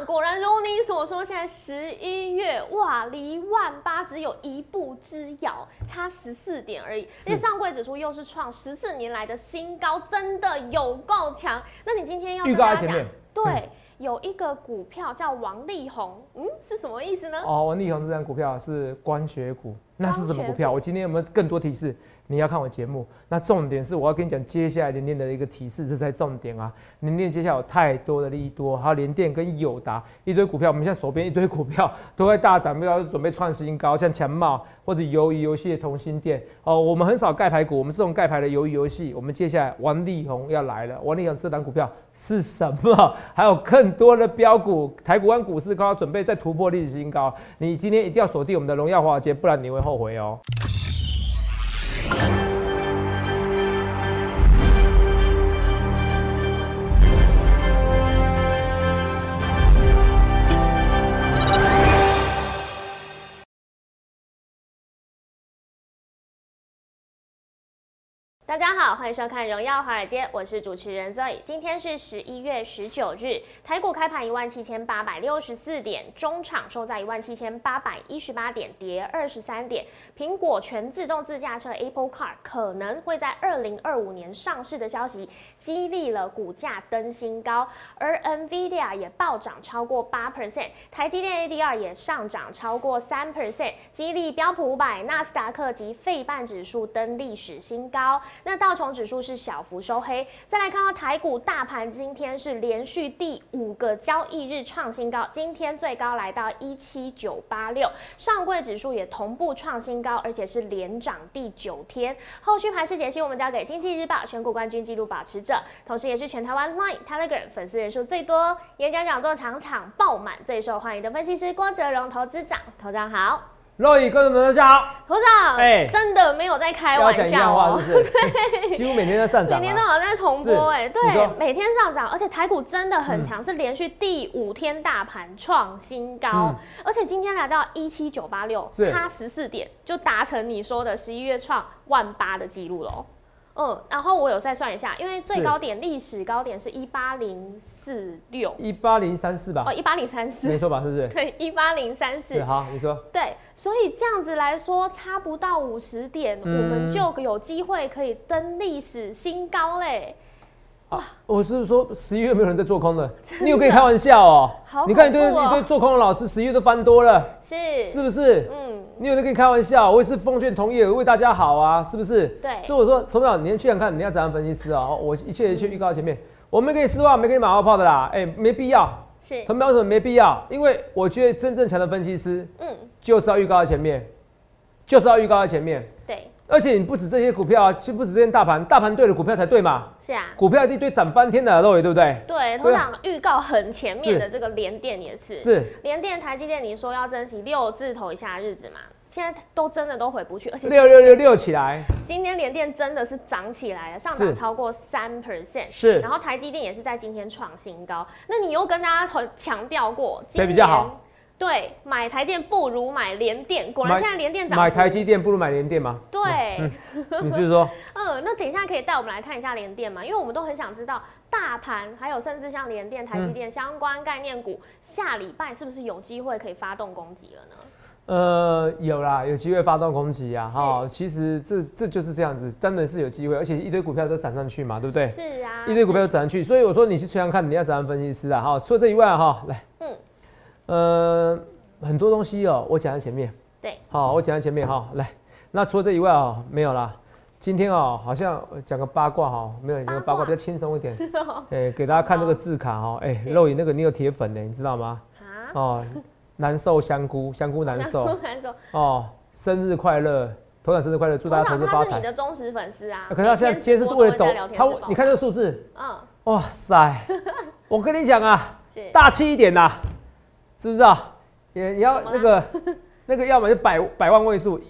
长，果然如你所说，现在十一月哇，离万八只有一步之遥，差十四点而已。而且上柜指数又是创十四年来的新高，真的有够强。那你今天要预告在前面，对，有一个股票叫王力宏，嗯，是什么意思呢？哦，王力宏这张股票是光学股，那是什么股票？我今天有没有更多提示？你要看我节目，那重点是我要跟你讲接下来连电的一个提示，这才重点啊！连电接下来有太多的利多，还有连电跟友达一堆股票，我们现在手边一堆股票 都在大涨，要准备创新高，像强茂或者鱿鱼游戏的同心店哦。我们很少盖牌股，我们这种盖牌的鱿鱼游戏，我们接下来王力宏要来了。王力宏这档股票是什么？还有更多的标股，台股湾股市高准备再突破历史新高，你今天一定要锁定我们的荣耀华尔街，不然你会后悔哦。大家好，欢迎收看《荣耀华尔街》，我是主持人 Zoe。今天是十一月十九日，台股开盘一万七千八百六十四点，中场收在一万七千八百一十八点，跌二十三点。苹果全自动自驾车 Apple Car 可能会在二零二五年上市的消息，激励了股价登新高，而 Nvidia 也暴涨超过八 percent，台积电 ADR 也上涨超过三 percent，激励标普五百、纳斯达克及费半指数登历史新高。那道琼指数是小幅收黑，再来看到台股大盘，今天是连续第五个交易日创新高，今天最高来到一七九八六，上柜指数也同步创新高，而且是连涨第九天。后续盘势解析，我们交给经济日报选股冠军纪录保持，同时也是全台湾 Line Telegram 粉丝人数最多、演讲讲座场场爆满、最受欢迎的分析师郭哲荣投资长，头长好。肉宇，各位们大家好，头长，哎，真的没有在开玩笑哦，对，几乎每天在上涨，每天都好像在重播，哎，对，每天上涨，而且台股真的很强，是连续第五天大盘创新高，而且今天来到一七九八六，差十四点就达成你说的十一月创万八的记录喽。嗯，然后我有再算一下，因为最高点历史高点是一八零四六，一八零三四吧？哦，一八零三四，没错吧？是不是？对，一八零三四。好，你说。对，所以这样子来说，差不到五十点，我们就有机会可以登历史新高嘞。哇！我是说十一月没有人在做空的，你有跟你开玩笑哦？你看你对你对做空的老师，十一月都翻多了，是是不是？嗯，你有在跟你开玩笑？我也是奉劝同业为大家好啊，是不是？对。所以我说，同表，你先去想看，你要怎样分析师啊？我一切一切预告前面，我没给你失望，没给你马后炮的啦。哎，没必要。是。同表为什么没必要？因为我觉得真正强的分析师，嗯，就是要预告在前面，就是要预告在前面。对。而且你不止这些股票啊，其实不止这些大盘，大盘对的股票才对嘛。是啊，股票一堆涨翻天的，对不对？对，通常预告很前面的这个联电也是。是。联电、台积电，你说要珍惜六字头以下的日子嘛？现在都真的都回不去，而且六六六六起来。今天联电真的是涨起来了，上涨超过三 percent。是。然后台积电也是在今天创新高。那你又跟大家很强调过，谁比较好？对，买台电不如买联电，果然现在联电涨。买台积电不如买联电吗？对，你就是说，嗯，那等一下可以带我们来看一下联电嘛，因为我们都很想知道大盘，还有甚至像联电、台积电相关概念股，下礼拜是不是有机会可以发动攻击了呢？呃，有啦，有机会发动攻击啊，哈，其实这这就是这样子，真的是有机会，而且一堆股票都涨上去嘛，对不对？是啊，一堆股票都涨上去，所以我说你去想想看，你要怎样分析师啊，哈，除了这以外哈，来，嗯。呃，很多东西哦，我讲在前面。对，好，我讲在前面哈。来，那除了这以外啊，没有啦。今天啊，好像讲个八卦哈，没有讲个八卦比较轻松一点。哎，给大家看这个字卡哈，哎，肉眼那个你有铁粉呢，你知道吗？啊。哦，难受香菇，香菇难受。难受。哦，生日快乐，头长生日快乐，祝大家投资发财。他是你的忠实粉丝啊。可是他现在今天是为了抖，他你看这个数字，嗯，哇塞，我跟你讲啊，大气一点呐。知不是啊？也也要那个那个，要么就百百万位数，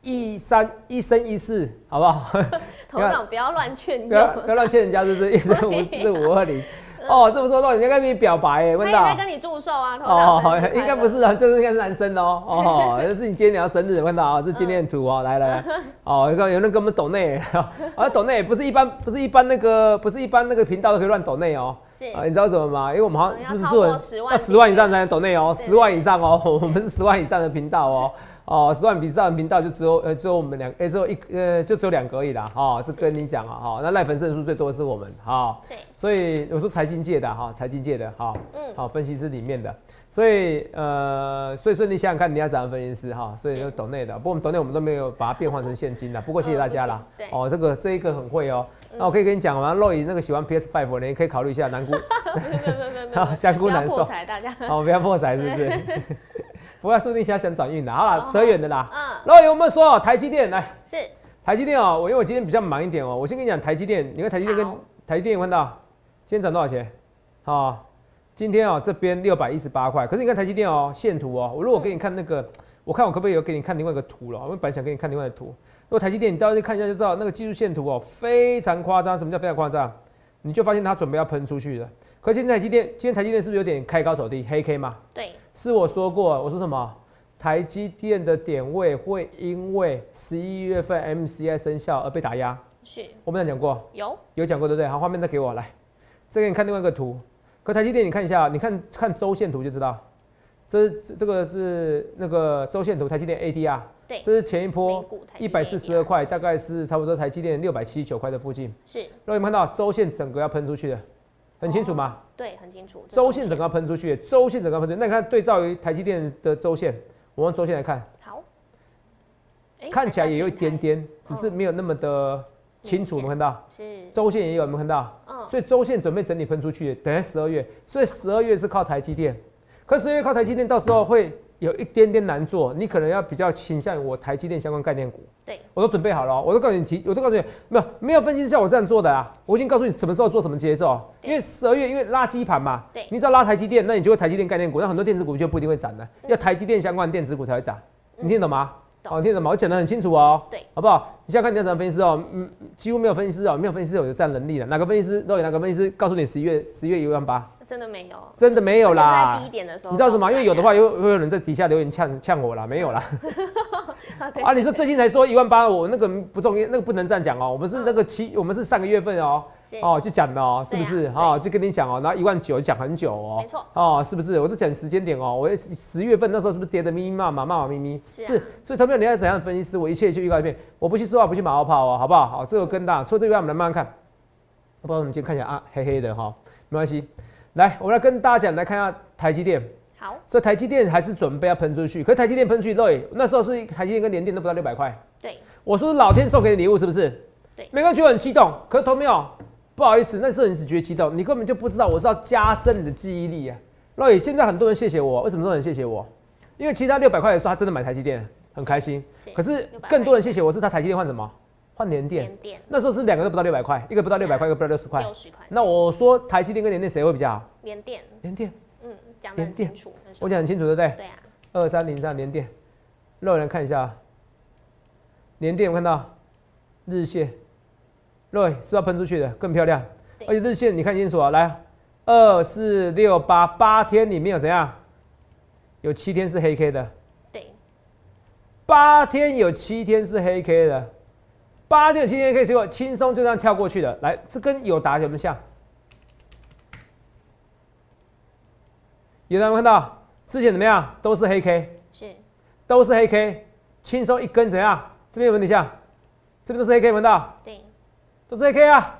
一三一生一世，好不好？头长不要乱劝，不要不要乱劝人家，就是一三五四五二零。哦，这么说，人家跟你表白哎，问到。他跟你祝寿啊，头哦，应该不是啊，这是应该是男生哦。哦，这是你今天你要生日，问到啊，这纪念图哦，来来来，哦，有有人跟我们抖内，啊，抖内不是一般不是一般那个不是一般那个频道都可以乱抖内哦。是啊，你知道怎么吗？因为我们好像是不是做超过10万要十万以上才能抖内哦，十万以上哦，我们是十万以上的频道哦。哦，十万以上的频道就只有呃只有我们两，呃只有一呃就只有两个而已啦，哈、这跟你讲啊，哈、那赖粉丝人数最多的是我们，哈、对，所以我说财经界的哈，财经界的哈，嗯好、分析师里面的，所以呃，所以说你想想看，你要怎样分析师哈，所以就抖内的，不过我们抖内我们都没有把它变换成现金的，不过谢谢大家啦嗯，不行对。哦，这个这一个很会哦，那我可以跟你讲，完肉姨那个喜欢 PS Five 的，你可以考虑一下南姑，没有没有香菇难受。破财，大家。哦，不要破财是不是？不要说不定现在想转运的，好了，扯远的啦。嗯，肉姨，我们说哦，台积电来，是。台积电哦，我因为我今天比较忙一点哦，我先跟你讲台积电，你看台积电跟台积电有看到，今天涨多少钱？好、今天哦这边六百一十八块，可是你看台积电哦线图哦，我如果给你看那个，我看我可不可以有给你看另外一个图了？我本来想给你看另外的图，如果台积电你到时候看一下就知道那个技术线图哦非常夸张，什么叫非常夸张？你就发现它准备要喷出去了。可是今天台积电，今天台积电是不是有点开高走低，黑 K 嘛？对，是我说过，我说什么？台积电的点位会因为十一月份 MCI 生效而被打压，是我们有讲过，有有讲过对不对？好，画面再给我来，再给你看另外一个图。可台积电你看一下，你看看周线图就知道，这这这个是那个周线图，台积电 ADR，对。这是前一波一百四十二块，大概是差不多台积电六百七十九块的附近。是。如果你们看到周线整个要喷出去的，很清楚吗？对，很清楚。周线整个要喷出去，周线整个要喷出去。那你看对照于台积电的周线，我用周线来看，好，看起来也有一点还点，只是没有那么的清楚。我们看到。是。是周线也有，有没有看到？嗯。所以周线准备整理喷出去，等下十二月，所以十二月是靠台积电，可十二月靠台积电，到时候会有一点点难做，你可能要比较倾向于我台积电相关概念股。对，我都准备好了哦，我都告诉你提，我都告诉你，没有没有分析师像我这样做的啊，我已经告诉你什么时候做什么节奏，因为十二月因为垃圾盘嘛，对。你只要拉台积电，那你就会台积电概念股，那很多电子股就不一定会涨的，要台积电相关的电子股才会涨，你听懂吗？懂哦，听懂吗？我讲得很清楚哦，对，好不好？你现在看你要怎么分析师哦，嗯，几乎没有分析师哦，没有分析师有这样能力的，哪个分析师都有哪个分析师告诉你十一月十一月一万八，真的没有，真的没有啦是在低。点的时候，你知道什么？因为有的话有又会有人在底下留言呛呛我啦，没有啦。对啊，你说最近才说一万八，我那个不重要，那个不能这样讲哦。我们是那个七，我们是上个月份哦，哦就讲的哦，是不是？哦，就跟你讲哦，然后一万九讲很久哦，没错，哦，是不是？我都讲时间点哦，我十月份那时候是不是跌的咪咪骂骂骂骂咪咪？是啊所以他们你要怎样分析师，我一切就预告一遍，我不去说话，不去马后炮哦，好不好？好，这个更大，除了这个我们来慢慢看。不知道我们今天看起来啊黑黑的哈、没关系。来，我们来跟大家讲，来看一下台积电。好，所以台积电还是准备要喷出去，可是台积电喷出去，对，那时候是台积电跟联电都不到六百块。对，我说老天送给你礼物是不是？对每个人觉得很激动，可是投没有，不好意思，那时候你只觉得激动，你根本就不知道我是要加深你的记忆力啊。所以现在很多人谢谢我，为什么说很谢谢我？因为其他六百块的时候他真的买台积电，很开心。可是更多人谢谢我是他台积电换什么？换联电。点点那时候是两个都不到六百块，一个不到六百块，一个不到六十块。六十块，那我说台积电跟联电谁会比较好？连电，联电，嗯，讲得很联电。我讲很清楚，对不对？对啊，二三零三连电，肉人看一下，连电我看到日线，肉是要喷出去的？更漂亮？而且日线你看清楚啊，来二四六八八天里面有怎样？有七天是黑 K 的，对，八天有七天是黑 K 的，八天有七天黑 K，结果轻松就这样跳过去的。来，这跟有达有没有像？有人有没有看到之前怎么样？都是黑 K。是都是黑 K，轻松一根怎样？这边有没有点像？这边都是黑 K，闻到？对，都是黑 K 啊，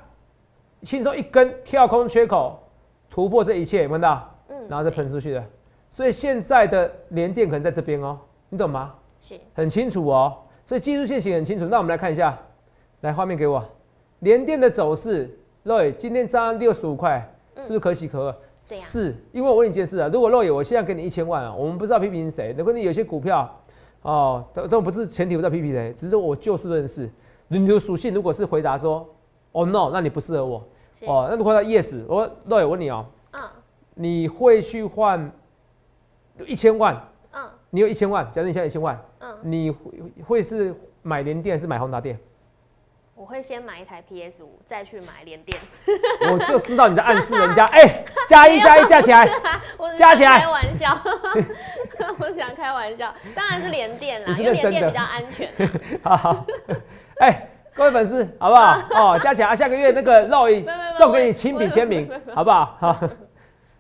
轻松一根跳空缺口突破这一切，闻到？嗯，然后再对喷出去的。所以现在的连电可能在这边哦，你懂吗？是很清楚哦，所以技术线型很清楚。那我们来看一下，来画面给我，连电的走势，Roy 今天涨六十五块，是不是可喜可贺？对呀是因为我问你一件事啊，如果 Roy 我现在给你一千万啊，我们不知道批评谁，那可能有些股票哦，都都不是前提不知道批评谁，只是我就事论事。你的属性如果是回答说哦 no，那你不适合我，哦，那如果他 yes，我 Roy 我问你哦，嗯你会去换一千万？嗯你有一千万，假设你现在一千万。嗯，你会会是买联电还是买宏达电？我会先买一台 PS 五，再去买联电。我就知道你在暗示人家，哎、加一加一加起来，我加起来开玩笑，我想开玩笑，当然是联电啦，因为联电比较安全。好好，哎、各位粉丝，好不好？哦，加强啊，下个月那个肉一送给你亲笔签名好不好？好，我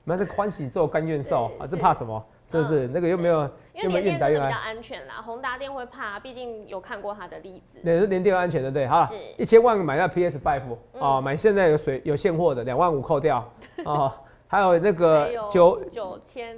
们是欢喜做，甘愿受啊，这怕什么？是不是？那个又没有因为联电真的比较安全啦，宏达电会怕，毕竟有看过它的例子。也是连电安全对不对？好了是，一千万买那 PS Five 嗯哦，买现在有水有现货的，两万五扣掉哦，还有那个九九千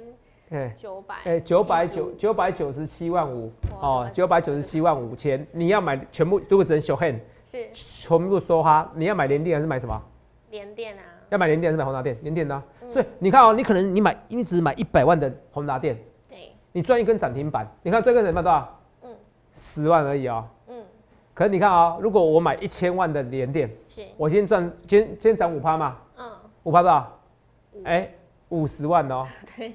哎九百哎九百九九百九十七万五哦，九百九十七万五千，你要买全部如果只能小 hand 是全部说哈，你要买联电还是买什么？联电啊，要买联电还是买宏达电？联电的啊、嗯所以你看哦，你可能你买你只买一百万的宏达电，对，你赚一根涨停板，你看赚一根涨停板多少？嗯十万而已啊、嗯可是你看啊、如果我买一千万的连电，是我今天赚，今天今天涨五趴嘛，嗯五趴多少？五哎、五十万哦，对，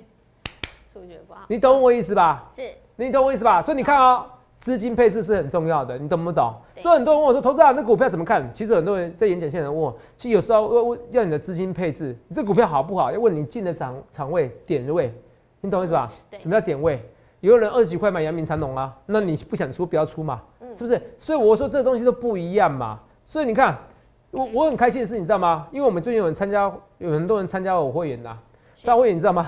数学不好你懂我意思吧？是你懂我意思吧？所以你看啊、资金配置是很重要的，你懂不懂？对所以很多人问我说，投资啊，那股票怎么看？其实很多人在演讲现场问我，其实有时候要问要你的资金配置，你这股票好不好？要问你进的场场位点位，你懂我意思吧？对什么叫点位？有人二十几块买阳明长隆啊，那你不想出不要出嘛，嗯是不是？所以我说这东西都不一样嘛。所以你看，我我很开心的是，你知道吗？因为我们最近有人参加，有很多人参加我会员呐、是参加会员你知道吗？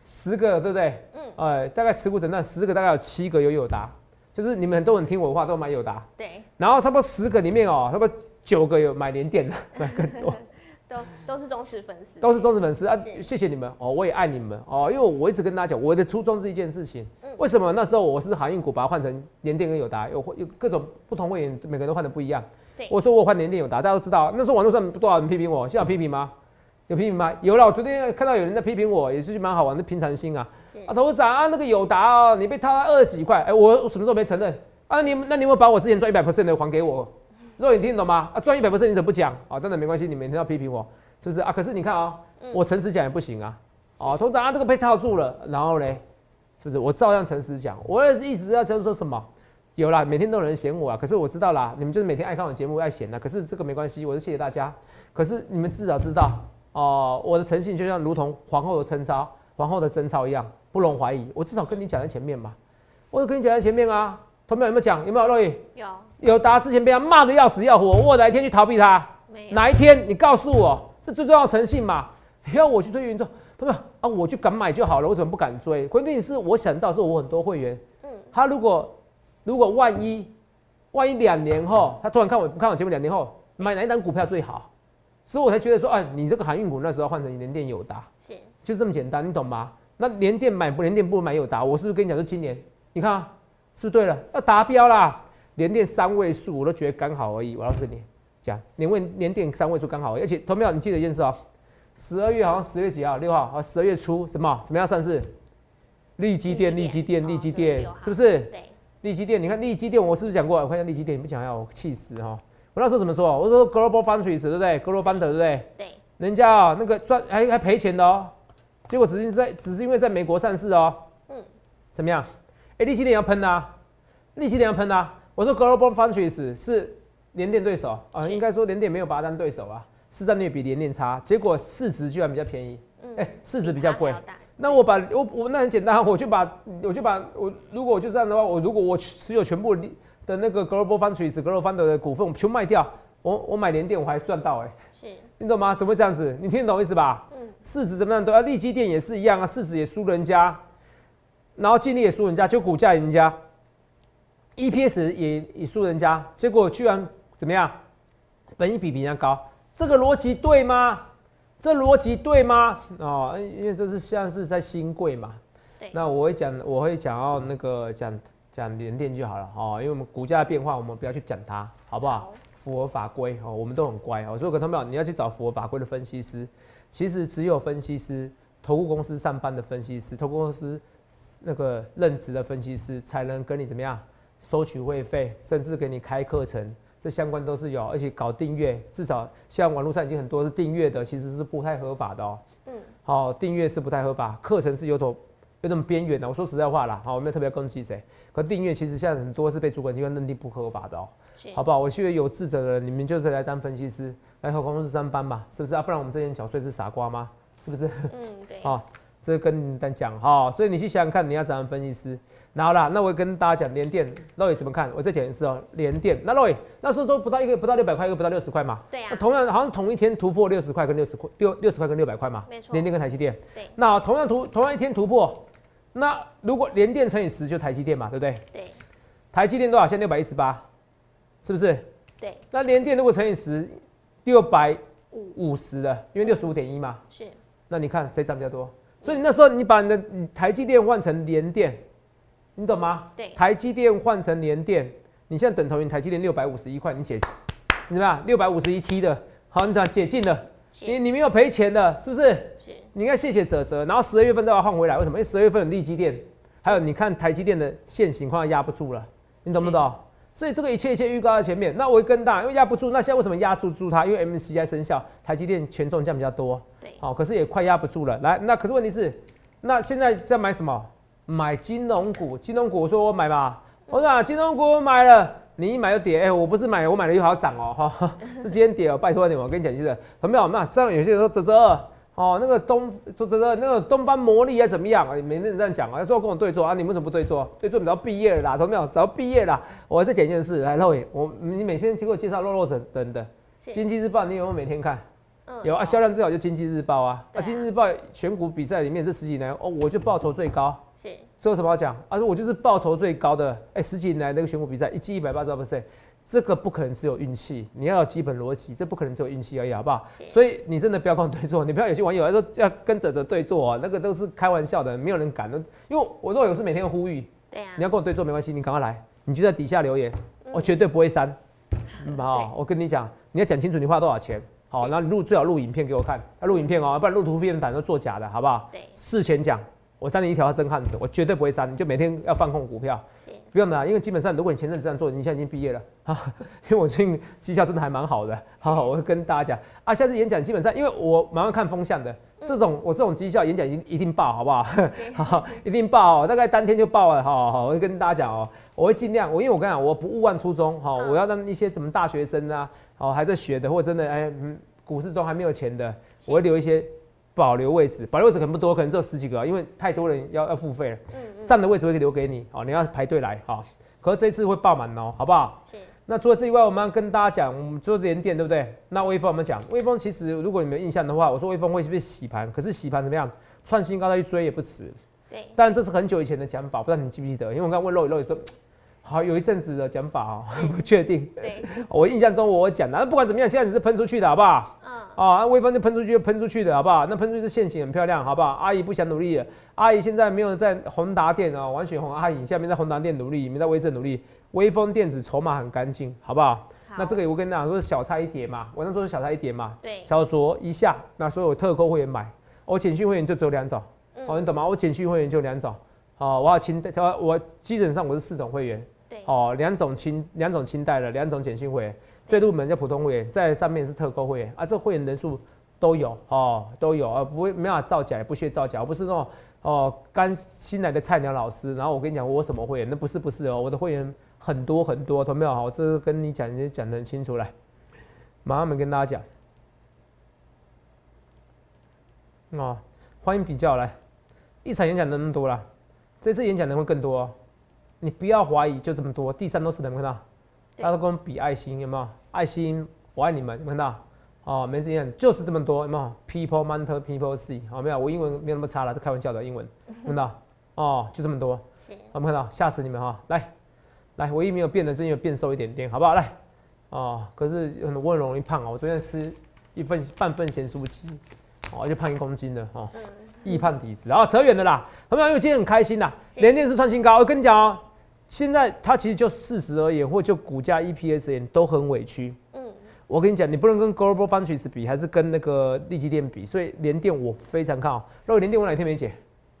十个对不对？嗯呃，大概持股诊断十个，大概有七个有友达，就是你们很多人听我的话都买友达，对，然后差不多十个里面哦，差不多九个有买联电的，买更多，都都是忠实粉丝，都是忠实粉丝啊，谢谢你们哦，我也爱你们哦，因为我一直跟大家讲，我的初衷是一件事情嗯，为什么那时候我是航运股把它换成联电跟友达，有有各种不同会员，每个人都换的不一样对。我说我换联电友达，大家都知道，那时候网络上多少人批评我，现在有批评吗？有批评吗？有了，我昨天看到有人在批评我，也是蛮好玩的平常心啊。是啊，董事长啊，那个友达哦，你被套了二十几块，哎、我我什么时候没承认啊？你那你有没有把我之前赚一百 percent 的还给我？若你听得懂吗？啊，赚一百 percent 你怎么不讲？啊，真的没关系，你每天要批评我，是不是啊？可是你看啊、嗯我诚实讲也不行啊。哦，投资长啊，这个被套住了，然后嘞，是不是？我照样诚实讲，我的意思是要就是说什么？有啦，每天都有人嫌我啊，可是我知道啦，你们就是每天爱看我节目爱嫌啦，可是这个没关系，我是谢谢大家。可是你们至少知道，哦、我的诚信就像如同皇后的贞操、皇后的贞操一样，不容怀疑。我至少跟你讲在前面嘛，我有跟你讲在前面啊。同学有没有讲？有没有肉眼？有有达之前被他骂的要死要活，我哪一天去逃避他？哪一天你告诉我，这最重要的诚信嘛？你要我去追云众，同学啊，我就敢买就好了，我怎么不敢追？关键是我想到是我很多会员，嗯他如果如果万一万一两年后，他突然看我不看我节目，两年后买哪一档股票最好？所以我才觉得说，哎，你这个航运股那时候换成联电友达，是就这么简单，你懂吗？那联电买不联电不如买友达，我是不是跟你讲说今年，你看啊，是不是对了？要达标啦，联电三位数我都觉得刚好而已。我要跟你讲，连问连电三位数刚好而已，而且同没有？你记得一件事哦，十二月好像十月几号？六号啊，十二月初什么什么样上市？利基电，利利基电利基哦电，是不是？对，利基电，你看利基电，我是不是讲过？我看一下利基电，你不讲要我气死哈！我那时候怎么说？我说 Global Foundries 对不对？Global Founder 对不对？对，人家啊、那个赚还还赔钱的哦，结果只是在只是因为在美国上市哦，嗯怎么样？哎、利基电要喷啊，利基电要喷啊！我说 Global Foundries 是联电对手啊，是。应该说联电没有把它当对手啊，市占率比联电差，结果市值居然比较便宜，嗯哎、市值比较贵。那我把我我那很简单，我就把我就把我如果我就这样的话，我如果我持有全部的那个 Global Foundries、Global Founder 的股份，我全部卖掉，我我买联电我还赚到哎、是。你懂吗？怎么会这样子？你听得懂意思吧？嗯。市值怎么样都啊，利基电也是一样啊，市值也输人家，然后净利也输人家，就股价赢人家，EPS 也也输人家，结果居然怎么样？本益比比人家高，这个逻辑对吗？这逻辑对吗？哦，因为这是像是在新贵嘛。对那我会讲，我会讲到那个讲讲联电就好了哦，因为我们股价的变化，我们不要去讲它，好不好？好符合法规哦，我们都很乖哦。所以各位朋友，你要去找符合法规的分析师，其实只有分析师、投顾公司上班的分析师、投顾公司那个任职的分析师，才能跟你怎么样收取会费，甚至给你开课程，这相关都是有，而且搞订阅，至少像网络上已经很多是订阅的，其实是不太合法的哦。嗯好、订阅是不太合法，课程是有种有种边缘的。我说实在话啦，好，我没有特别攻击谁，可订阅其实现在很多是被主管机关认定不合法的哦。是好不好？我觉得有志者的人，你们就是来当分析师，来和公司上班吧，是不是啊？不然我们这些人缴税是傻瓜吗？是不是？嗯对啊，这跟你讲哈，所以你去想想看，你要怎样分析师。然后啦，那我跟大家讲联电，肉眼怎么看？我再讲一次哦，联电，那肉眼那时候都不到一个不到六百块，一个不到六十块嘛。对呀。那同样好像同一天突破六十块跟六十块六六十块跟六百块嘛。没错。联电跟台积电。对。那同样突同样一天突破，那如果联电乘以十就台积电嘛，对不对？对。台积电多少？现在六百一十八，是不是？对。那联电如果乘以十，六百五五十的，因为六十五点一嘛。是。那你看谁涨比较多？所以你那时候你把你的台积电换成联电。你懂吗？对，台积电换成联电，你现在等同于台积电六百五十一块，你解，你怎么样？六百五十一 T 的，好，你怎解禁了？你你没有赔钱的，是不是？是。你应该谢谢泽泽，然后十二月份再把它换回来，为什么？因为十二月份有利基电，还有你看台积电的现行快要压不住了，你懂不懂？所以这个一切一切预告在前面，那我会更大，因为压不住，那现在为什么压住住它？因为 MCI 生效，台积电权重降比较多，对，好，可是也快压不住了。来，那可是问题是，那现在在买什么？买金融股，金融股我说我买吧，我说啊，金融股我买了，你一买就跌，哎，我不是买，我买了又好涨哦，哈，是今天跌哦，拜托你，我跟你讲就是，很没有？那上有些人说泽泽，哦，那个东说泽泽，那个东方魔力啊怎么样啊？没人这样讲啊，说跟我对坐啊，你们怎么不对坐？对坐你要毕业了啦，懂没有？早毕业了，我再讲一件事，来露眼，我你每天给我介绍肉肉等等的，经济日报你有没有每天看？有啊，销量最好就经济日报啊，啊，经济日报选股比赛里面这十几年哦，我就报酬最高。是这有什么好讲？啊，我就是报酬最高的。哎，十几年来那个选股比赛，一季一百八十二 percent，这个不可能只有运气，你要有基本逻辑，这不可能只有运气而已，好不好？所以你真的不要跟我对坐，你不要有些网友说要跟哲哲对坐啊，那个都是开玩笑的，没有人敢的。因为我若有是每天呼吁，对呀，你要跟我对坐没关系，你赶快来，你就在底下留言，我绝对不会删。好，我跟你讲，你要讲清楚你花多少钱，好，然后录最好录影片给我看，要录影片哦，不然录图片胆都作假的，好不好？对，事前讲。我当你一条真汉子，我绝对不会删，你就每天要放空股票，不用的，因为基本上如果你前阵子这样做，你现在已经毕业了啊，因为我最近绩效真的还蛮好的，好，我会跟大家讲啊，下次演讲基本上，因为我蛮会看风向的，这种我这种绩效演讲一定一定爆，好不好？好，一定爆，大概当天就爆了，好好，我会跟大家讲哦，我会尽量，我因为我跟你讲，我不勿忘初衷，好，我要让一些什么大学生啊，哦还在学的，或者真的哎嗯股市中还没有钱的，我会留一些。保留位置，保留位置可能不多，可能只有十几个，因为太多人要要付费了。嗯嗯。占的位置会留给你，哦，你要排队来，哈。可是这次会爆满哦，好不好？是。那除了这以外，我们要跟大家讲，我们做连电，对不对？那微风我们讲，微风其实如果你没有印象的话，我说微风会不会洗盘？可是洗盘怎么样？创新高再去追也不迟。对。但这是很久以前的讲法，不知道你记不记得？因为我刚问肉肉也说。好，有一阵子的讲法哦，不确定。对，我印象中我讲的，不管怎么样，现在只是喷出去的，好不好？嗯。啊，微风就喷出去就喷出去的，好不好？那喷出去是线型很漂亮，好不好？阿姨不想努力了，阿姨现在没有在宏达店啊，王雪红阿姨下面在宏达店努力，没在威盛努力。微风电子筹码很干净，好不好？那这个我跟你讲，说是小菜一碟嘛，我那说是小菜一碟嘛。对。小酌一下，那所有特购会员买，我简讯会员就只有两种。哦，你懂吗？我简讯会员就两种。哦，我要清，我基本上我是四种会员。哦，两种清两种清代的，两种简讯会，最入门叫普通会员，在上面是特购会员啊，这会员人数都有哦，都有啊，不会没法造假，也不屑造假，不是那种哦刚新来的菜鸟老师，然后我跟你讲我什么会员，那不是不是哦，我的会员很多很多，同没有？好，这是跟你讲，你讲得很清楚来，马上们跟大家讲，哦，欢迎比较来，一场演讲人那么多了，这次演讲人会更多哦。你不要怀疑，就这么多。第三都是能看到，大家都跟我们比爱心，有没有？爱心，我爱你们，有看到？哦，没这样，就是这么多，有没有？People matter, people see，好没有？我英文没有那么差了，是开玩笑的英文，看到？哦，就这么多，有没有看到？吓死你们哈！来，来，唯一没有变的，是因为变瘦一点点，好不好？来，哦，可是很我很容易胖啊，我昨天吃一份半份咸酥鸡，哦，就胖一公斤了，哦，易胖体质，然后扯远的啦，好没有？因为今天很开心呐，连电是创新高，我跟你讲哦。现在它其实就事实而言，或就股价 EPS 而言，都很委屈。嗯，我跟你讲，你不能跟 Global Foundries 比，还是跟那个利基电比。所以联电我非常看好。那联电我哪天没解？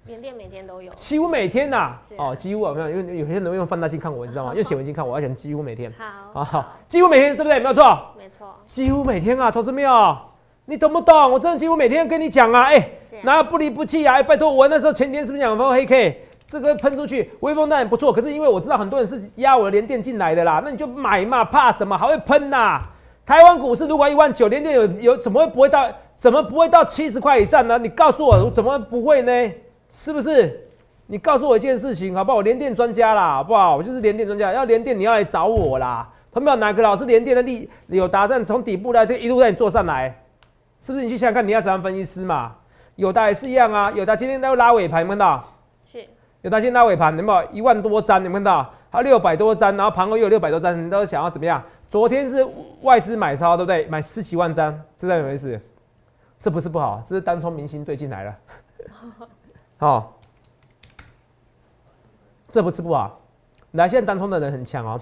联电每天都有，几乎每天呐。哦，几乎啊，没有，因为有些人用放大镜看我，你知道吗？用显微镜看我，要讲几乎每天。好，啊好，几乎每天对不对？没有错。没错。几乎每天啊，投资没有？你懂不懂？我真的几乎每天跟你讲啊，哎，哪不离不弃啊？哎，拜托，我那时候前天是不是讲说黑 K？这个喷出去，微风当然不错，可是因为我知道很多人是压我的连电进来的啦，那你就买嘛，怕什么？还会喷呐！台湾股市如果一万九，连电有有怎么会不会到怎么不会到七十块以上呢？你告诉我，我怎么不会呢？是不是？你告诉我一件事情，好不好？我连电专家啦，好不好？我就是连电专家，要连电你要来找我啦。他们有哪个老师连电的力有达阵从底部来就一路带你做上来，是不是？你去想想看，你要怎样分析师嘛？有的也是一样啊，有的今天都拉尾盘，看到？是。有的今天拉尾盘，有没有一万多张？你看到？还有六百多张，然后盘后又有六百多张，你都想要怎么样？昨天是外资买超，对不对？买十几万张，这在什么意思？这不是不好，这是单冲明星队进来了。好，这不是不好。来，现在单冲的人很强哦。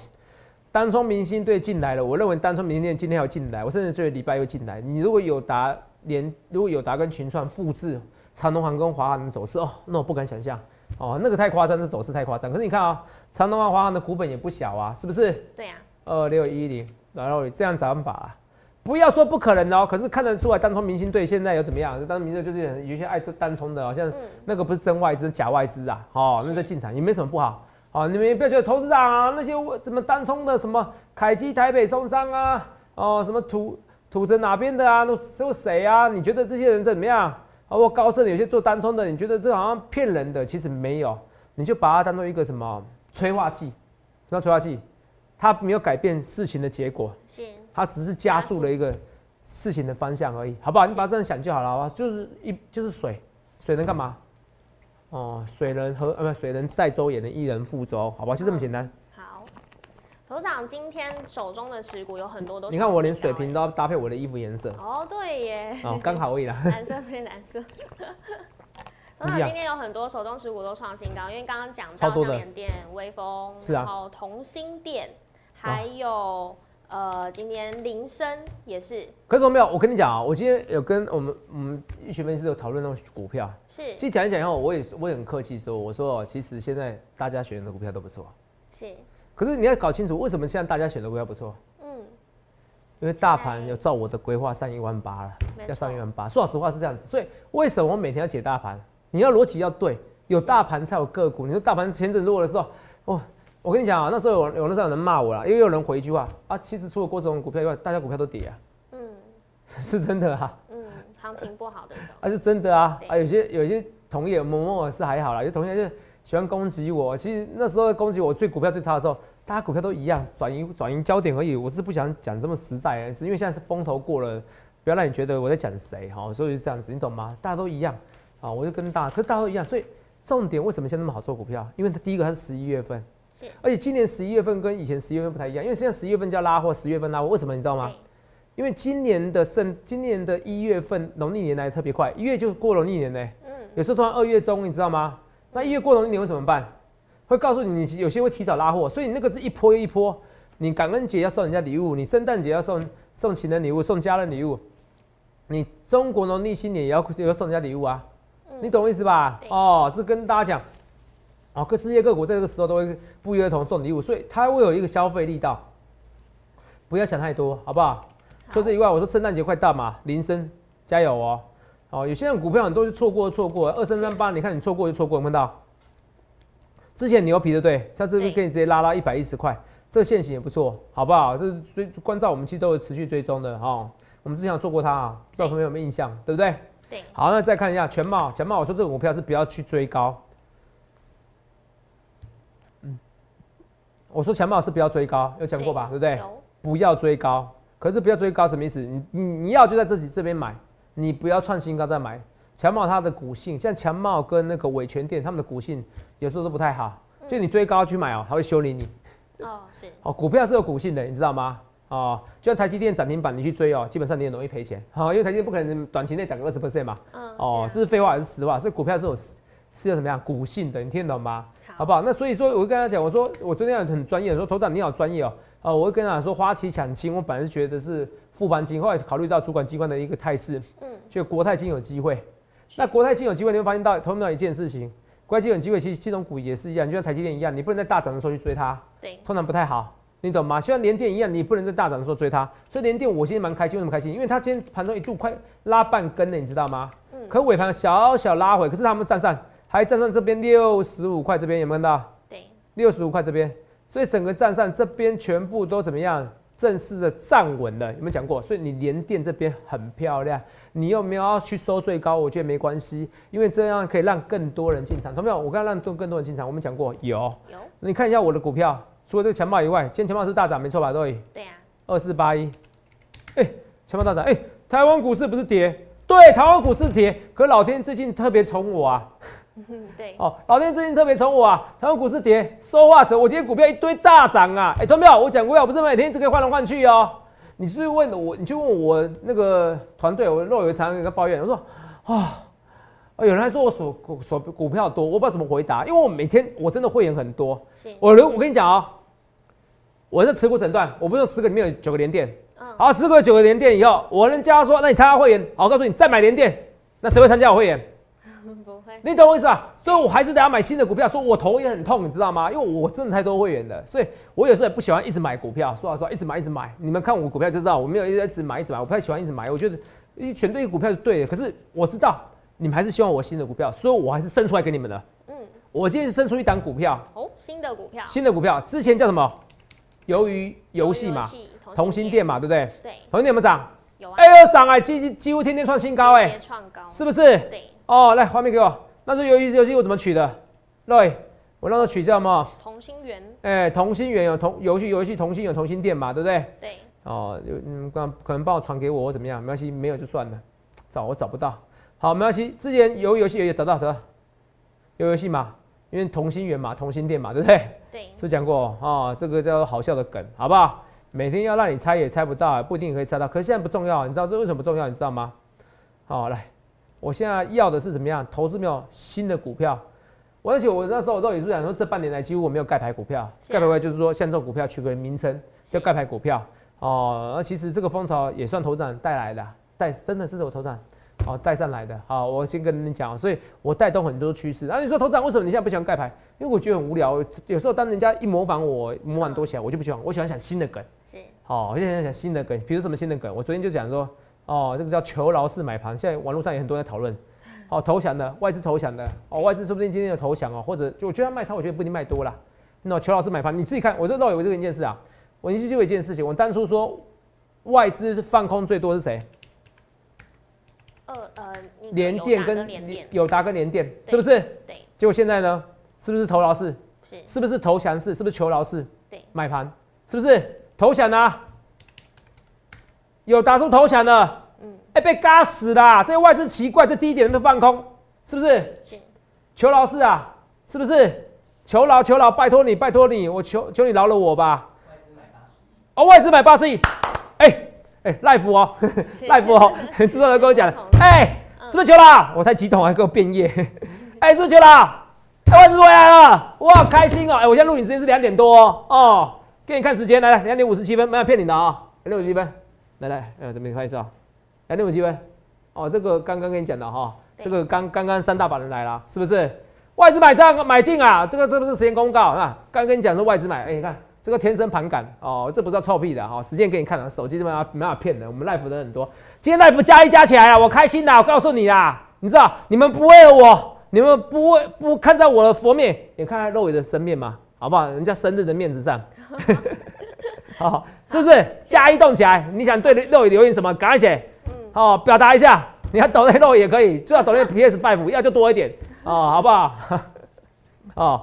单冲明星队进来了，我认为单冲明星队今天要进来，我甚至觉得礼拜又进来。你如果有达连，如果有达跟群创复制长隆航跟华航的走势哦，那我不敢想象哦，那个太夸张，这走势太夸张。可是你看啊，长隆航、华航的股本也不小啊，是不是？对呀。二六一零，然后这样涨法，不要说不可能哦，可是看得出来单冲明星队现在有怎么样？单冲明星队就是有些爱单冲的，好像那个不是真外资，假外资啊，哦，那在进场也没什么不好。哦，你们也不要觉得投资长啊，那些什么单冲的，什么凯基台北松山啊，哦，什么土土城哪边的啊，都都谁啊？你觉得这些人怎么样？包括高盛有些做单冲的，你觉得这好像骗人的？其实没有，你就把它当做一个什么催化剂，什么催化剂？它没有改变事情的结果，它只是加速了一个事情的方向而已，好不好？你把它这样想就好了，好吧？就是一就是水，水能干嘛？哦，水能和呃不，水能载舟也能一人覆舟，好不好？就这么简单。好，头长今天手中的持股有很多都，你看我连水瓶都要搭配我的衣服颜色。哦，对耶。哦，刚好而已啦。蓝色配蓝色。头长今天有很多手中持股都创新高，因为刚刚讲到联电、微风，然后同心电，还有。呃，今天铃声也是，可是没有，我跟你讲啊，我今天有跟我们我们一群分析师有讨论那种股票，是，其实讲一讲以后，我也我也很客气说，我说其实现在大家选的股票都不错，是，可是你要搞清楚为什么现在大家选的股票不错，嗯，因为大盘要照我的规划上一万八了，要上一万八，说老实话是这样子，所以为什么我每天要解大盘？你要逻辑要对，有大盘才有个股，你说大盘前阵弱的时候，哦。我跟你讲啊，那时候有有那时候有人骂我了，因为有人回一句话啊，其实除了郭总股票以外，大家股票都跌啊。嗯，是真的啊。嗯，行情不好的时候。啊，是真的啊。啊，有些有些同业某某是还好啦，有些同业就喜欢攻击我。其实那时候攻击我最股票最差的时候，大家股票都一样，转移转移焦点而已。我是不想讲这么实在，是因为现在是风头过了，不要让你觉得我在讲谁哈，所以是这样子，你懂吗？大家都一样啊，我就跟大，可是大家都一样，所以重点为什么现在那么好做股票？因为它第一个它是十一月份。而且今年十一月份跟以前十一月份不太一样，因为现在十一月份叫拉货，十月份拉货，为什么你知道吗？因为今年的圣，今年的一月份农历年来的特别快，一月就过农历年呢。嗯。有时候突然二月中，你知道吗？那一月过农历年会怎么办？会告诉你，你有些会提早拉货，所以你那个是一波又一波。你感恩节要送人家礼物，你圣诞节要送送情人礼物，送家人礼物，你中国农历新年也要也要送人家礼物啊。你懂我意思吧？哦，这跟大家讲。哦，各世界各国在这个时候都会不约而同送礼物，所以它会有一个消费力道。不要想太多，好不好？除此以外，我说圣诞节快到嘛，铃声加油哦！哦，有些人股票很多就错过错过，二三三八，你看你错过就错过，看到？之前牛皮的对，在这边可以直接拉到一百一十块，这个线型也不错，好不好？这是追关照我们其实都有持续追踪的哈。我们之前有做过它啊，不知道朋友有没有印象，对不对？对。好，那再看一下全貌，全貌我说这个股票是不要去追高。我说强茂是不要追高，有讲过吧？对不对？不要追高，可是不要追高什么意思？你你你要就在自己这边买，你不要创新高再买。强茂它的股性，像强茂跟那个伟全店，他们的股性有时候都不太好，就你追高去买哦，它会修理你。哦，是。哦，股票是有股性的，你知道吗？哦，就像台积电涨停板，你去追哦，基本上你也容易赔钱。好，因为台积电不可能短期内涨个二十 percent 嘛。嗯。哦，这是废话还是实话？所以股票是有是有什么样股性的，你听得懂吗？好不好？那所以说，我会跟他讲，我说我昨天很专业，说头长你好专业哦。啊，我会跟他讲说，花旗抢亲，我本来是觉得是副班金，后来考虑到主管机关的一个态势，嗯，就国泰金有机会。那国泰金有机会，你会发现到同样一件事情，国泰金有机会，其实金融股也是一样，就像台积电一样，你不能在大涨的时候去追它，对，通常不太好，你懂吗？像联电一样，你不能在大涨的时候追它。所以联电我今天蛮开心，为什么开心？因为它今天盘中一度快拉半根了，你知道吗？嗯，可尾盘小小拉回，可是他们站上。还站上这边六十五块，这边有没有看到？对，六十五块这边，所以整个站上这边全部都怎么样？正式的站稳了，有没有讲过？所以你连电这边很漂亮，你又没有要去收最高，我觉得没关系，因为这样可以让更多人进场。同没有？我刚刚让更更多人进场，我们讲过有有。你看一下我的股票，除了这个强暴以外，今天强暴是大涨，没错吧？对。对呀。二四八一，哎，强暴大涨，哎，台湾股市不是跌？对，台湾股市跌，可老天最近特别宠我啊。对。哦，老天最近特别宠我啊！台湾股市跌，说话者，我今天股票一堆大涨啊！哎，同没有？我讲股票不是每天只可以换来换去哦。你是问我，你就问我那个团队，我肉有常有个抱怨，我说啊，有人还说我所股所股票多，我不知道怎么回答，因为我每天我真的会员很多。我我跟你讲啊，我是持股诊断，我不是十个里面有九个连电，好，十个九个连电以后，我人家说，那你参加会员，好，告诉你再买连电，那谁会参加我会员？不会，你懂我意思吧？所以我还是得要买新的股票。说我头也很痛，你知道吗？因为我真的太多会员了，所以我有时候也不喜欢一直买股票。说老实话，一直买一直买，你们看我股票就知道，我没有一直买一直买，我不太喜欢一直买。我觉得选对股票是对的，可是我知道你们还是希望我新的股票，所以我还是生出来给你们的。嗯，我今天生出一档股票哦，新的股票，新的股票，之前叫什么？由于游戏嘛，同心店嘛，对不对？对，同心店有没有涨？有啊，哎呦涨哎，几几乎天天创新高哎，创高，是不是？对。哦，来画面给我。那这游戏游戏我怎么取的？Roy，我那时候取叫什么？同心圆。哎，同心圆有同游戏游戏同心有同心店嘛，对不对？对。哦，有嗯，刚可能帮我传给我，我怎么样？没关系，没有就算了。找我找不到。好，没关系。之前游游戏也找到，找到。有游戏嘛？因为同心圆嘛，同心店嘛，对不对？对。是不是讲过哦？这个叫好笑的梗，好不好？每天要让你猜也猜不到，不一定可以猜到。可是现在不重要，你知道这为什么不重要？你知道吗？好，来。我现在要的是怎么样？投资没有新的股票，而且我那时候我都也是讲说，这半年来几乎我没有盖牌股票。盖牌股就是说，像这种股票取个名称叫盖牌股票哦。那其实这个风潮也算头涨带来的，带真的是我头涨哦带上来的。好，我先跟你讲，所以我带动很多趋势。然后你说头涨为什么你现在不喜欢盖牌？因为我觉得很无聊。有时候当人家一模仿我模仿多起来，我就不喜欢。我喜欢想新的梗。是。好，我现在想新的梗，比如什么新的梗？我昨天就讲说。哦，这个叫求饶式买盘，现在网络上也很多人在讨论。哦，投降的外资投降的，哦，外资说不定今天有投降哦，或者就我觉得卖超，我觉得不一定卖多了。那求饶式买盘，你自己看，我这漏有这个一件事啊，我就就有一件事情，我当初说外资放空最多是谁？呃呃，联电跟友达跟联电，是不是？对。结果现在呢，是不是投饶式？是。是不是投降式？是不是求饶式？对。买盘是不是投降呢？有打出投降的，嗯，哎，被嘎死啦！这些外资奇怪，这低点人都放空，是不是？是。求饶是啊，是不是？求饶，求饶，拜托你，拜托你，我求求你饶了我吧。外资买八十亿。哦，外资买八十亿。哎哎，赖福哦，赖福哦，知道的跟我讲，哎，是不是求饶？我才几桶还给我变业。哎，是不是求饶？外资回来了，哇，开心哦！哎，我现在录影时间是两点多哦。给你看时间，来来，两点五十七分，没有骗你的啊，两点五十七分。来来，呃，这边拍照，来六五七分，哦，这个刚刚跟你讲的哈，这个刚刚刚三大把人来了，是不是？外资买账买进啊，这个这不是时间公告啊，刚跟你讲说外资买，哎，你看这个天生盘感哦，这不是臭屁的哈，时间给你看了，手机这边没办法骗人，我们 life 的很多，今天 life 加一加起来啊，我开心的，我告诉你啦，你知道你们不为了我，你们不为不看在我的佛面，也看在肉眼的生面嘛，好不好？人家生日的面子上。好，是不是加一动起来？你想对肉眼留言什么？赶快写，嗯，好，表达一下。你要抖内肉也可以，最好抖内 PS Five，要就多一点哦，好不好？哦，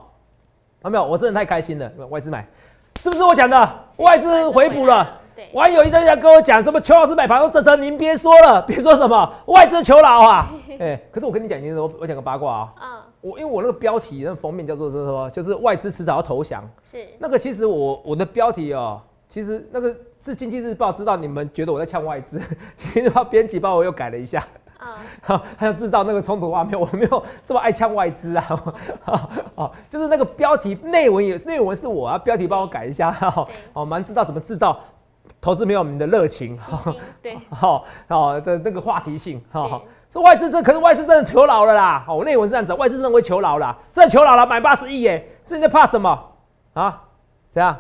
有没有？我真的太开心了，外资买，是不是我讲的？外资回补了。网友一直在跟我讲什么邱老师买盘，说泽泽您别说了，别说什么外资求饶啊。哎，可是我跟你讲一件事，我我讲个八卦啊。嗯。我因为我那个标题那封面叫做是什么？就是外资迟早要投降。是。那个其实我我的标题哦。其实那个是经济日报，知道你们觉得我在呛外资，其实编辑帮我又改了一下，啊，好，还要制造那个冲突画面，我没有这么爱呛外资啊，哦，就是那个标题内文也内文是我啊，标题帮我改一下，哈，哦，蛮知道怎么制造投资没有我们的热情，对，好，好的那个话题性，哈，说外资这可是外资真的求饶了啦，哦，内文是这样子，外资认为求饶了，真的求饶了，买八十亿耶，所以你在怕什么？啊？怎样？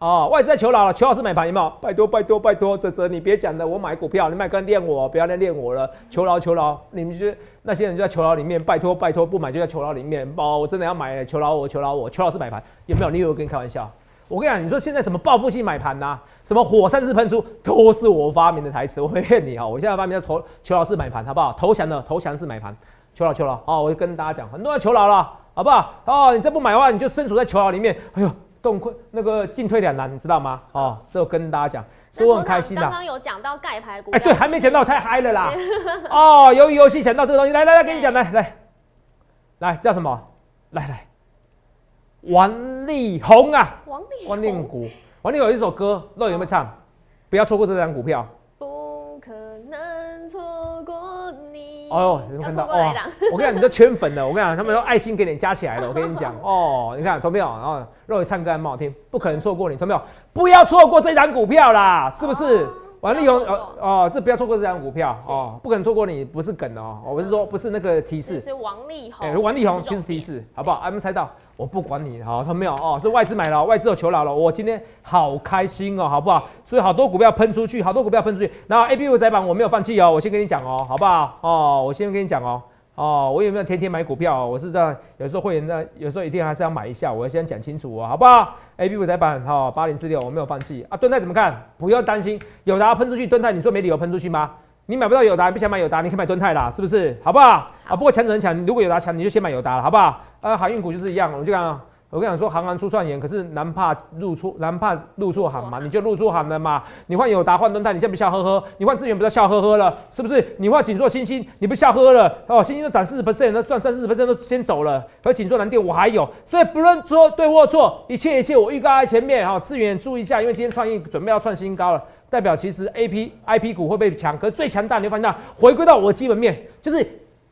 哦，外资在求饶了，求老师买盘有没有？拜托拜托拜托，泽泽你别讲了，我买股票，你买跟练我，不要再练我了。求饶求饶，你们就那些人就在求饶里面，拜托拜托，不买就在求饶里面。哦，我真的要买，求饶我求饶我，求老师买盘有没有？你以为我跟你开玩笑？我跟你讲，你说现在什么报复性买盘呐，什么火山式喷出，都是我发明的台词，我没骗你啊！我现在发明的投求饶式买盘，好不好？投降的投降式买盘，求饶求饶哦！我就跟大家讲，很多人求饶了，好不好？哦，你再不买的话，你就身处在求饶里面，哎呦，动困那个进退两难，你知道吗？哦，这我跟大家讲。所以我很开心的。刚刚有讲到盖牌股，哎，对，还没讲到，太嗨了啦！哦，由于游戏想到这个东西，来来来，跟你讲，来来来，叫什么？来来，王力宏啊！王力王力宏，王力宏有一首歌，肉有没有唱？不要错过这张股票。哦，有没有看到？哦，我跟你讲，你都圈粉了。我跟你讲，他们都爱心给你加起来了。我跟你讲，哦，你看，投票，然后肉唱歌还蛮好听，不可能错过你，投票，不要错过这张股票啦，是不是？王力宏，哦哦，这不要错过这张股票哦，不可能错过你，不是梗哦，我是说不是那个提示，是王力宏，哎，王力宏，提示提示，好不好？还没猜到，我不管你，好，他没有哦，是外资买了，外资有求饶了，我今天好开心哦，好不好？所以好多股票喷出去，好多股票喷出去，然后 A B 五窄板我没有放弃哦，我先跟你讲哦，好不好？哦，我先跟你讲哦。哦，我有没有天天买股票？我是在有时候会员呢，有时候一定还是要买一下。我要先讲清楚哦，好不好？A B 股窄板哈，八零四六，我没有放弃啊。盾泰怎么看？不要担心，友达喷出去，盾泰你说没理由喷出去吗？你买不到友达，不想买友达，你可以买盾泰啦，是不是？好不好？啊，不过强者很强，如果有达强，你就先买友达了，好不好？啊，航运股就是一样，我就讲。我跟你讲说，行行出状元，可是难怕入错，难怕入错行嘛，你就入错行了嘛。你换友达换盾泰，你这不笑呵呵；你换资源，不是笑呵呵了，是不是？你换锦硕星星，你不笑呵呵了哦？星星都涨四十 percent，那赚三四十 percent 都先走了，而锦硕蓝电我还有，所以不论说对或错，一切一切我预告在前面哈。资源注意一下，因为今天创意准备要创新高了，代表其实 A P I P 股会被强，可是最强大你会发现，回归到我基本面就是。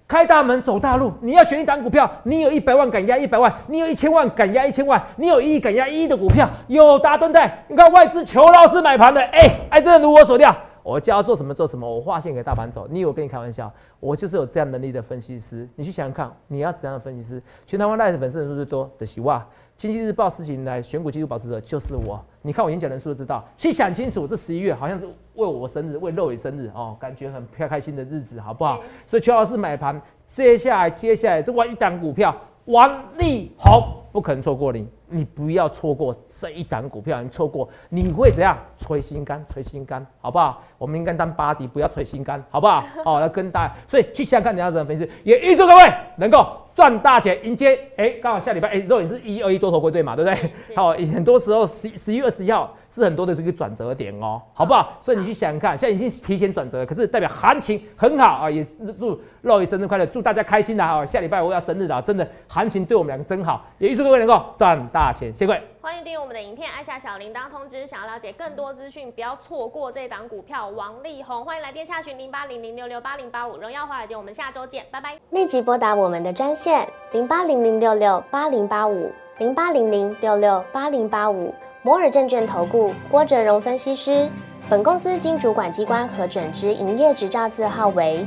开大门走大路，你要选一档股票，你有一百万敢压一百万，你有一千万敢压一千万，你有一亿敢压一亿的股票，有大盾在。你看外资求老师买盘的，哎哎，真的如我所料，我叫做什么做什么，我划线给大盘走。你以为我跟你开玩笑？我就是有这样能力的分析师。你去想想看，你要怎样的分析师？全台湾赖的粉丝人数最多的是哇，经济日报事情来选股技术保持者就是我。你看我演讲人数就知道。去想清楚，这十一月好像是为我生日，为肉伟生日哦，感觉很开开心的日子，好不好？所以邱老师买盘，接下来接下来这玩一档股票，王力宏不可能错过你，你不要错过这一档股票，你错过你会怎样？捶心肝，捶心肝，好不好？我们应该当巴迪，不要捶心肝，好不好？好，要跟大家，所以去想看你要怎么分析，也预祝各位能够。赚大钱，迎接哎，刚好下礼拜哎，肉也是一二一多头归队嘛，对不对？好，很多时候十十一月二十一号是很多的这个转折点哦，好不好？所以你去想想看，现在已经提前转折，可是代表行情很好啊，也祝肉爷生日快乐，祝大家开心的啊！下礼拜我要生日了，真的行情对我们两个真好，也预祝各位能够赚大钱，谢各位。欢迎订阅我们的影片，按下小铃铛通知。想要了解更多资讯，不要错过这档股票王力宏。欢迎来电洽询零八零零六六八零八五荣耀华尔街。我们下周见，拜拜。立即拨打我们的专线零八零零六六八零八五零八零零六六八零八五摩尔证券投顾郭哲荣分析师。本公司经主管机关核准之营业执照字号为